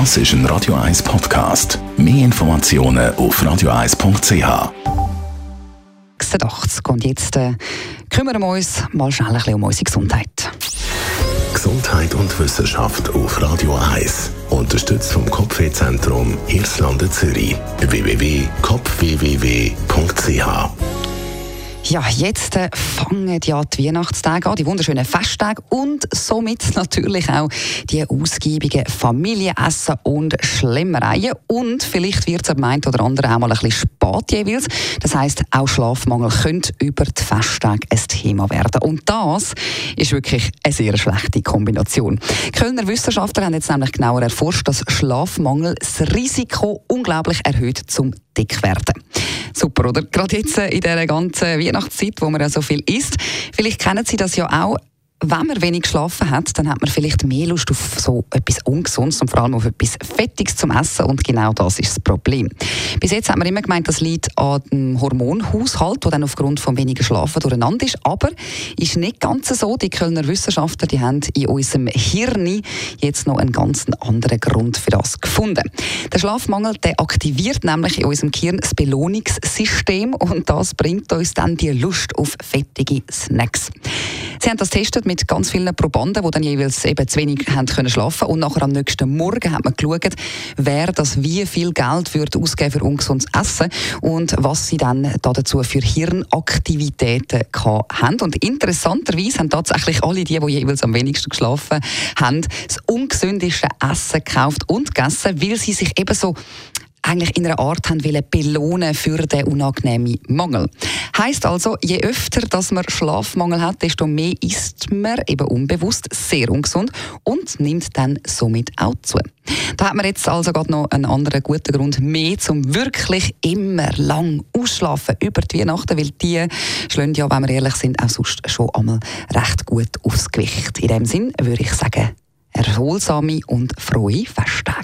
Das ist ein Radio 1 Podcast. Mehr Informationen auf radio1.ch. 86. Und jetzt äh, kümmern wir uns mal schnell ein bisschen um unsere Gesundheit. Gesundheit und Wissenschaft auf Radio 1. Unterstützt vom Kopfwehzentrum Irlande Zürich. www.kopfwww.ch Ja, jetzt äh, fangen ja die Weihnachtstage an, die wunderschönen Festtage und somit natürlich auch die ausgiebigen Familienessen und Schlemmereien. Und vielleicht wird es am einen oder anderen auch mal ein bisschen spät jeweils. Das heisst, auch Schlafmangel könnte über die Festtage ein Thema werden. Und das ist wirklich eine sehr schlechte Kombination. Kölner Wissenschaftler haben jetzt nämlich genauer erforscht, dass Schlafmangel das Risiko unglaublich erhöht zum Dickwerden. Super, oder? Gerade jetzt äh, in dieser ganzen Weihnachtszeit, wo man ja so viel isst. Vielleicht kennen Sie das ja auch wenn man wenig geschlafen hat, dann hat man vielleicht mehr Lust auf so etwas Ungesundes und vor allem auf etwas Fettiges zum Essen und genau das ist das Problem. Bis jetzt hat man immer gemeint, das liegt an dem Hormonhaushalt, der dann aufgrund von weniger Schlafen durcheinander ist, aber ist nicht ganz so. Die Kölner Wissenschaftler, die haben in unserem Hirn jetzt noch einen ganz anderen Grund für das gefunden. Der Schlafmangel, der aktiviert nämlich in unserem Gehirn das Belohnungssystem und das bringt uns dann die Lust auf fettige Snacks. Sie haben das testet mit ganz vielen Probanden, die dann jeweils eben zu wenig haben können schlafen und nachher am nächsten Morgen hat man geschaut, wer das wie viel Geld würde ausgeben für ungesundes Essen und was sie dann da dazu für Hirnaktivitäten haben. Und interessanterweise haben tatsächlich alle die, die jeweils am wenigsten geschlafen haben, das ungesündeste Essen gekauft und gegessen, weil sie sich eben so eigentlich in einer Art haben wollen belohnen für den unangenehmen Mangel. Heißt also, je öfter dass man Schlafmangel hat, desto mehr isst man eben unbewusst sehr ungesund und nimmt dann somit auch zu. Da hat man jetzt also gerade noch einen anderen guten Grund mehr, zum wirklich immer lang ausschlafen über die Weihnachten, weil die schlagen ja, wenn wir ehrlich sind, auch sonst schon einmal recht gut aufs Gewicht. In dem Sinn würde ich sagen, erholsame und frohe Festtage.